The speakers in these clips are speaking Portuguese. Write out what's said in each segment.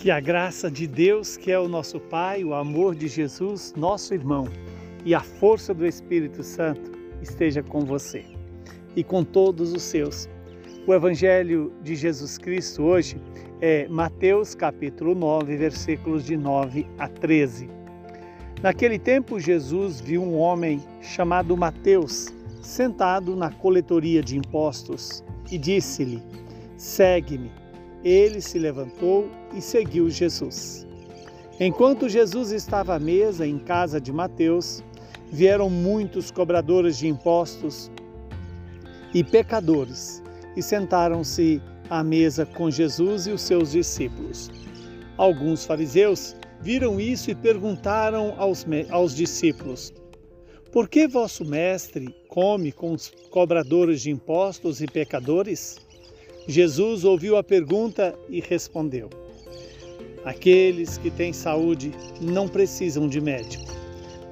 Que a graça de Deus, que é o nosso Pai, o amor de Jesus, nosso irmão, e a força do Espírito Santo esteja com você e com todos os seus. O Evangelho de Jesus Cristo hoje é Mateus capítulo 9, versículos de 9 a 13. Naquele tempo, Jesus viu um homem chamado Mateus sentado na coletoria de impostos e disse-lhe: Segue-me. Ele se levantou e seguiu Jesus. Enquanto Jesus estava à mesa em casa de Mateus, vieram muitos cobradores de impostos e pecadores e sentaram-se à mesa com Jesus e os seus discípulos. Alguns fariseus viram isso e perguntaram aos, aos discípulos: Por que vosso mestre come com os cobradores de impostos e pecadores? Jesus ouviu a pergunta e respondeu: Aqueles que têm saúde não precisam de médico,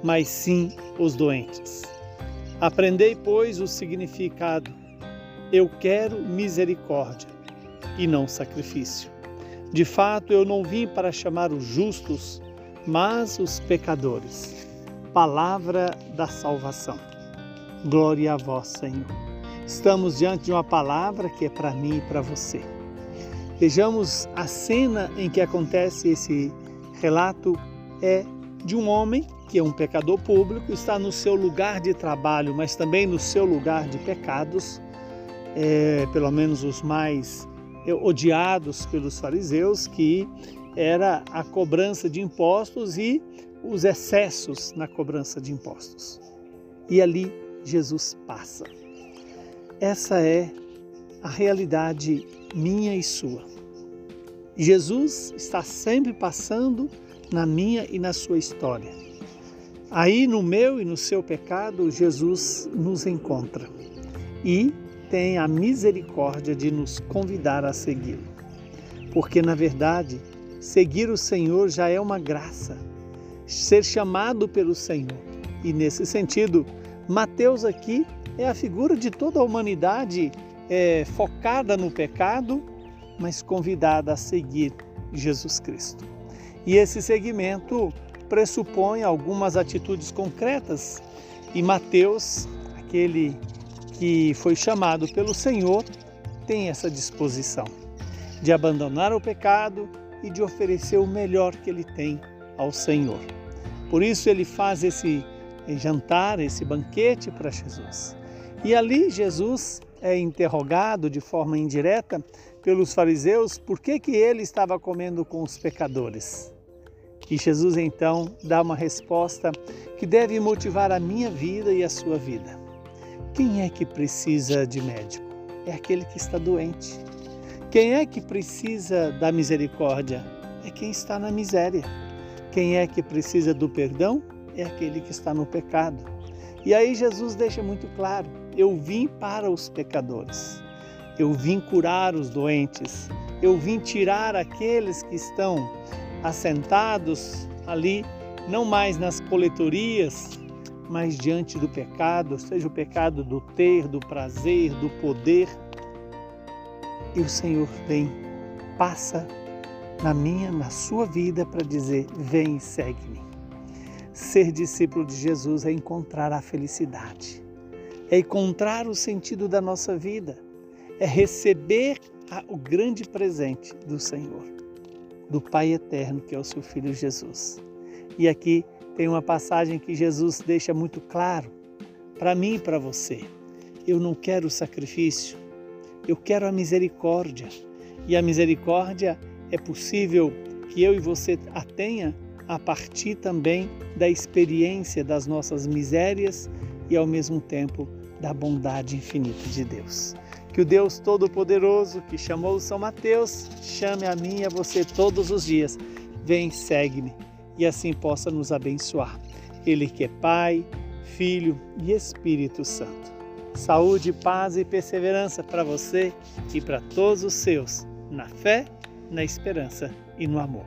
mas sim os doentes. Aprendei, pois, o significado: Eu quero misericórdia e não sacrifício. De fato, eu não vim para chamar os justos, mas os pecadores. Palavra da salvação. Glória a vós, Senhor. Estamos diante de uma palavra que é para mim e para você. Vejamos a cena em que acontece esse relato é de um homem que é um pecador público, está no seu lugar de trabalho, mas também no seu lugar de pecados, é, pelo menos os mais é, odiados pelos fariseus, que era a cobrança de impostos e os excessos na cobrança de impostos. E ali Jesus passa. Essa é a realidade minha e sua. Jesus está sempre passando na minha e na sua história. Aí no meu e no seu pecado, Jesus nos encontra e tem a misericórdia de nos convidar a segui-lo. Porque, na verdade, seguir o Senhor já é uma graça, ser chamado pelo Senhor. E nesse sentido, Mateus aqui é a figura de toda a humanidade é, focada no pecado, mas convidada a seguir Jesus Cristo. E esse seguimento pressupõe algumas atitudes concretas, e Mateus, aquele que foi chamado pelo Senhor, tem essa disposição de abandonar o pecado e de oferecer o melhor que ele tem ao Senhor. Por isso ele faz esse jantar, esse banquete para Jesus. E ali Jesus é interrogado de forma indireta pelos fariseus por que, que ele estava comendo com os pecadores. E Jesus então dá uma resposta que deve motivar a minha vida e a sua vida. Quem é que precisa de médico? É aquele que está doente. Quem é que precisa da misericórdia? É quem está na miséria. Quem é que precisa do perdão? É aquele que está no pecado. E aí Jesus deixa muito claro: eu vim para os pecadores. Eu vim curar os doentes. Eu vim tirar aqueles que estão assentados ali, não mais nas coletorias, mas diante do pecado, seja o pecado do ter, do prazer, do poder. E o Senhor vem, passa na minha, na sua vida para dizer: vem e segue-me. Ser discípulo de Jesus é encontrar a felicidade é encontrar o sentido da nossa vida, é receber a, o grande presente do Senhor, do Pai eterno, que é o seu Filho Jesus. E aqui tem uma passagem que Jesus deixa muito claro para mim e para você. Eu não quero sacrifício, eu quero a misericórdia. E a misericórdia é possível que eu e você a tenha a partir também da experiência das nossas misérias e ao mesmo tempo da bondade infinita de Deus. Que o Deus Todo-Poderoso que chamou São Mateus chame a mim e a você todos os dias. Vem, segue-me e assim possa nos abençoar. Ele que é Pai, Filho e Espírito Santo. Saúde, paz e perseverança para você e para todos os seus, na fé, na esperança e no amor.